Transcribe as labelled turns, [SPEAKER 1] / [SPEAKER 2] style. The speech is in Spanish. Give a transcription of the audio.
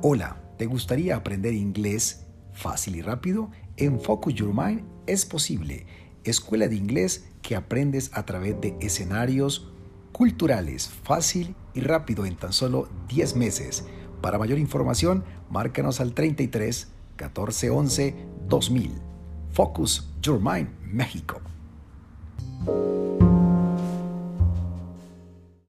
[SPEAKER 1] Hola, ¿te gustaría aprender inglés fácil y rápido? En Focus Your Mind es posible. Escuela de inglés que aprendes a través de escenarios culturales, fácil y rápido en tan solo 10 meses. Para mayor información, márcanos al 33 14 11 2000. Focus Your Mind, México.